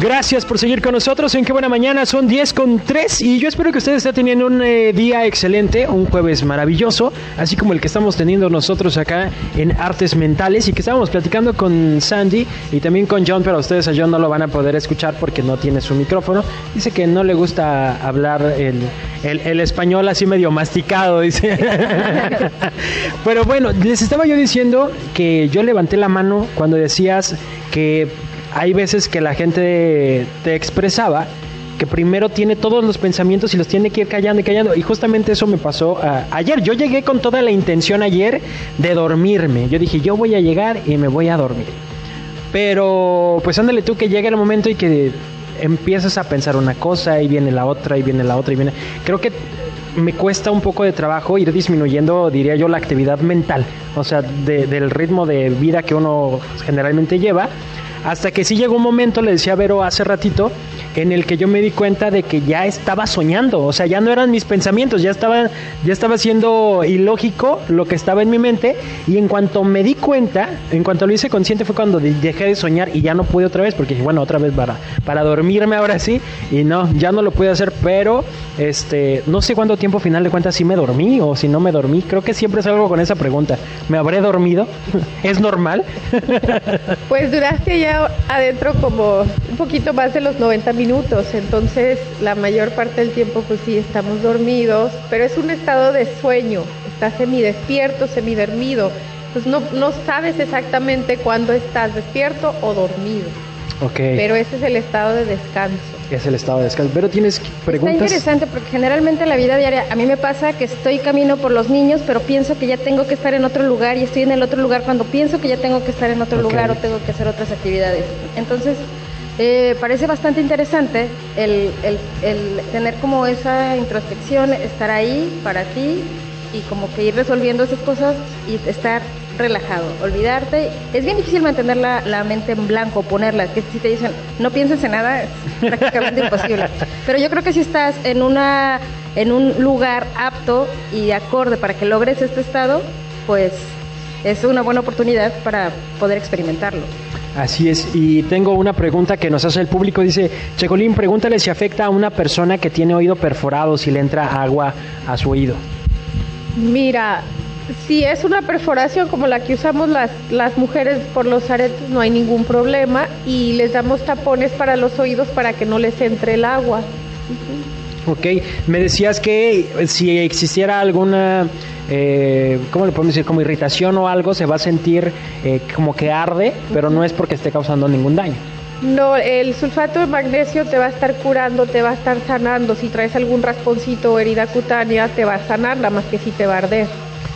Gracias por seguir con nosotros en Qué Buena Mañana. Son 10 con 3 y yo espero que ustedes estén teniendo un eh, día excelente, un jueves maravilloso, así como el que estamos teniendo nosotros acá en Artes Mentales y que estábamos platicando con Sandy y también con John, pero ustedes a John no lo van a poder escuchar porque no tiene su micrófono. Dice que no le gusta hablar el, el, el español así medio masticado, dice. pero bueno, les estaba yo diciendo que yo levanté la mano cuando decías que hay veces que la gente te expresaba que primero tiene todos los pensamientos y los tiene que ir callando y callando. Y justamente eso me pasó ah, ayer. Yo llegué con toda la intención ayer de dormirme. Yo dije, yo voy a llegar y me voy a dormir. Pero pues ándale tú que llegue el momento y que empiezas a pensar una cosa y viene la otra y viene la otra y viene... Creo que me cuesta un poco de trabajo ir disminuyendo, diría yo, la actividad mental. O sea, del ritmo de vida que uno generalmente lleva hasta que sí llegó un momento, le decía a Vero hace ratito, en el que yo me di cuenta de que ya estaba soñando, o sea, ya no eran mis pensamientos, ya estaba, ya estaba siendo ilógico lo que estaba en mi mente, y en cuanto me di cuenta, en cuanto lo hice consciente fue cuando dejé de soñar y ya no pude otra vez, porque dije, bueno, otra vez para, para dormirme ahora sí, y no, ya no lo pude hacer, pero este, no sé cuánto tiempo final de cuentas si me dormí o si no me dormí, creo que siempre salgo con esa pregunta, ¿me habré dormido? ¿Es normal? pues duraste ya adentro como un poquito más de los 90 minutos, entonces la mayor parte del tiempo pues sí estamos dormidos, pero es un estado de sueño, estás semidespierto, semidormido, pues no, no sabes exactamente cuándo estás despierto o dormido. Okay. Pero ese es el estado de descanso. Es el estado de descanso. Pero tienes preguntas. Está interesante porque generalmente en la vida diaria a mí me pasa que estoy camino por los niños, pero pienso que ya tengo que estar en otro lugar y estoy en el otro lugar cuando pienso que ya tengo que estar en otro okay. lugar o tengo que hacer otras actividades. Entonces, eh, parece bastante interesante el, tener como esa introspección, estar ahí para ti y como que ir resolviendo esas cosas y estar relajado, olvidarte. Es bien difícil mantener la, la, mente en blanco, ponerla, que si te dicen no pienses en nada, es prácticamente imposible. Pero yo creo que si estás en, una, en un lugar apto y acorde para que logres este estado, pues es una buena oportunidad para poder experimentarlo. Así es, y tengo una pregunta que nos hace el público, dice, Checolín, pregúntale si afecta a una persona que tiene oído perforado si le entra agua a su oído. Mira, si es una perforación como la que usamos las, las mujeres por los aretes, no hay ningún problema y les damos tapones para los oídos para que no les entre el agua. Ok, me decías que si existiera alguna, eh, ¿cómo le podemos decir? Como irritación o algo, se va a sentir eh, como que arde, pero no es porque esté causando ningún daño. No, el sulfato de magnesio te va a estar curando, te va a estar sanando. Si traes algún rasponcito o herida cutánea, te va a sanar, nada más que si te va a arder.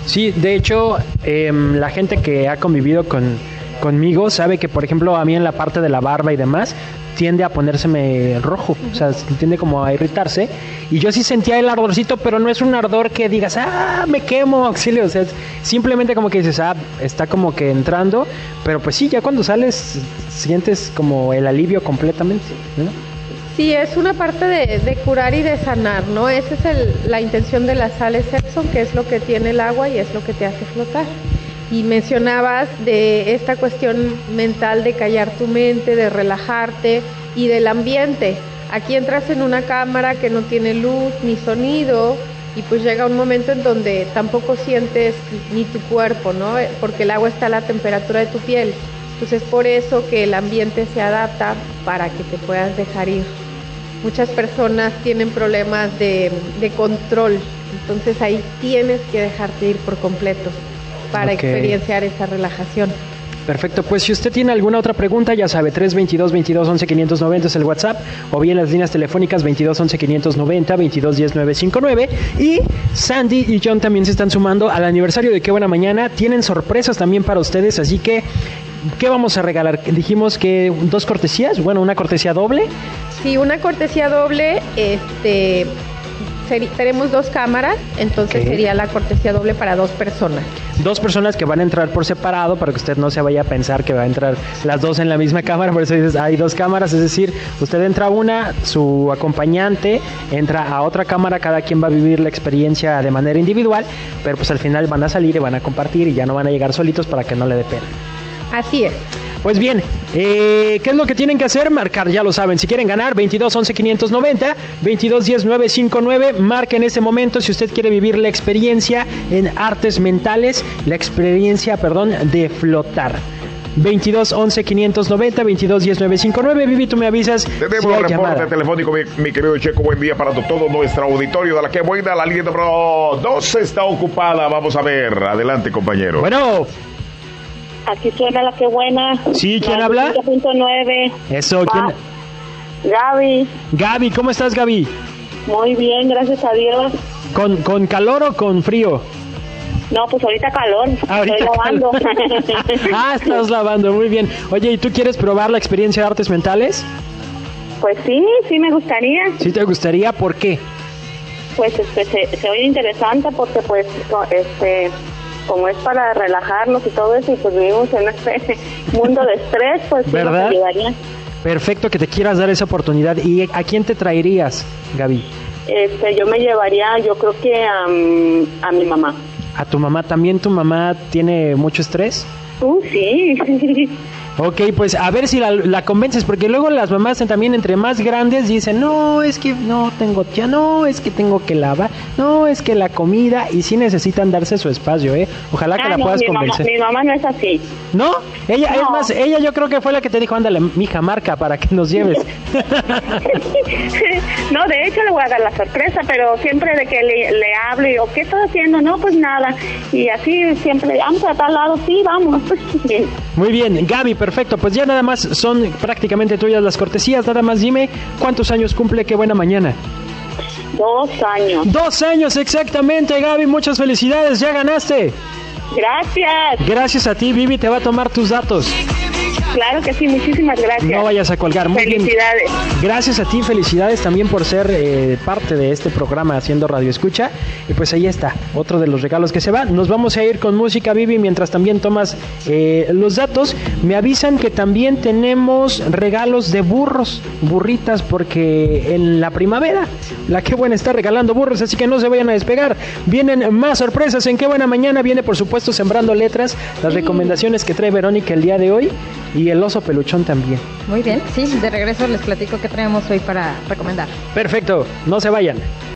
Sí, de hecho, eh, la gente que ha convivido con, conmigo sabe que, por ejemplo, a mí en la parte de la barba y demás, tiende a ponérseme rojo, o sea, tiende como a irritarse. Y yo sí sentía el ardorcito, pero no es un ardor que digas, ah, me quemo, auxilio. O sea, simplemente como que dices, ah, está como que entrando, pero pues sí, ya cuando sales sientes como el alivio completamente, ¿no? Sí, es una parte de, de, curar y de sanar, ¿no? Esa es el, la intención de las sales Epsom, que es lo que tiene el agua y es lo que te hace flotar. Y mencionabas de esta cuestión mental de callar tu mente, de relajarte y del ambiente. Aquí entras en una cámara que no tiene luz ni sonido y pues llega un momento en donde tampoco sientes ni tu cuerpo, ¿no? Porque el agua está a la temperatura de tu piel. Entonces por eso que el ambiente se adapta para que te puedas dejar ir. Muchas personas tienen problemas de, de control, entonces ahí tienes que dejarte ir por completo para okay. experienciar esa relajación. Perfecto, pues si usted tiene alguna otra pregunta, ya sabe, 322 22 11 590 es el WhatsApp, o bien las líneas telefónicas 22 11 590 22 10 959. Y Sandy y John también se están sumando al aniversario de Qué Buena Mañana. Tienen sorpresas también para ustedes, así que, ¿qué vamos a regalar? Dijimos que dos cortesías, bueno, una cortesía doble. Sí, una cortesía doble, este tenemos dos cámaras, entonces okay. sería la cortesía doble para dos personas. Dos personas que van a entrar por separado para que usted no se vaya a pensar que va a entrar las dos en la misma cámara, por eso dices, hay dos cámaras, es decir, usted entra a una, su acompañante entra a otra cámara, cada quien va a vivir la experiencia de manera individual, pero pues al final van a salir y van a compartir y ya no van a llegar solitos para que no le dé pena. Así es. Pues bien, eh, ¿qué es lo que tienen que hacer? Marcar, ya lo saben, si quieren ganar, 22 11 590, 22 10 959, marque en este momento si usted quiere vivir la experiencia en artes mentales, la experiencia, perdón, de flotar. 22 11 590 22 10 959. Vivi, tú me avisas. Tenemos si reporte telefónico, mi, mi querido Checo. Buen día para todo nuestro auditorio de la que buena. La línea número 2 está ocupada. Vamos a ver. Adelante, compañero. Bueno, Aquí suena la que buena. Sí, ¿quién habla? 5.9. eso, ¿quién? Ah, Gaby, Gaby, ¿cómo estás, Gaby? muy bien, gracias a Dios. ¿Con, ¿Con calor o con frío? No, pues ahorita calor. Ahorita Estoy lavando. calor. ah, estás lavando, muy bien. Oye, ¿y tú quieres probar la experiencia de artes mentales? pues sí, sí me gustaría. ¿Sí te gustaría? ¿Por qué? Pues este, se, se oye interesante porque pues este como es para relajarnos y todo eso y pues vivimos en este mundo de estrés, pues sí nos ayudaría. Perfecto que te quieras dar esa oportunidad. ¿Y a quién te traerías, Gaby? Este, yo me llevaría, yo creo que a, mm, a mi mamá. ¿A tu mamá también? ¿Tu mamá tiene mucho estrés? Uh, sí. Ok, pues a ver si la, la convences, porque luego las mamás también entre más grandes dicen, no, es que no tengo ya no, es que tengo que lavar, no, es que la comida, y sí necesitan darse su espacio, ¿eh? Ojalá que Ah, la no, puedas mi, mamá, convencer. mi mamá no es así. ¿No? Ella, es más, ella yo creo que fue la que te dijo, ándale, mija, marca para que nos lleves. no, de hecho le voy a dar la sorpresa, pero siempre de que le, le hablo y digo, ¿qué estás haciendo? No, pues nada. Y así siempre, vamos a tal lado, sí, vamos. Muy bien, Gaby, perfecto. Pues ya nada más son prácticamente tuyas las cortesías. Nada más dime cuántos años cumple, qué buena mañana. Dos años. Dos años exactamente, Gaby. Muchas felicidades, ya ganaste. Gracias. Gracias a ti, Vivi, te va a tomar tus datos. Claro que sí, muchísimas gracias. No vayas a colgar. Muy bien. Felicidades. Gracias a ti, felicidades también por ser eh, parte de este programa haciendo Radio Escucha. Y pues ahí está, otro de los regalos que se va. Nos vamos a ir con música, Vivi, mientras también tomas eh, los datos. Me avisan que también tenemos regalos de burros, burritas, porque en la primavera, la que buena está regalando burros, así que no se vayan a despegar. Vienen más sorpresas en qué buena mañana. Viene, por supuesto, sembrando letras, las recomendaciones que trae Verónica el día de hoy y el oso peluchón también. Muy bien, sí, de regreso les platico qué traemos hoy para recomendar. Perfecto, no se vayan.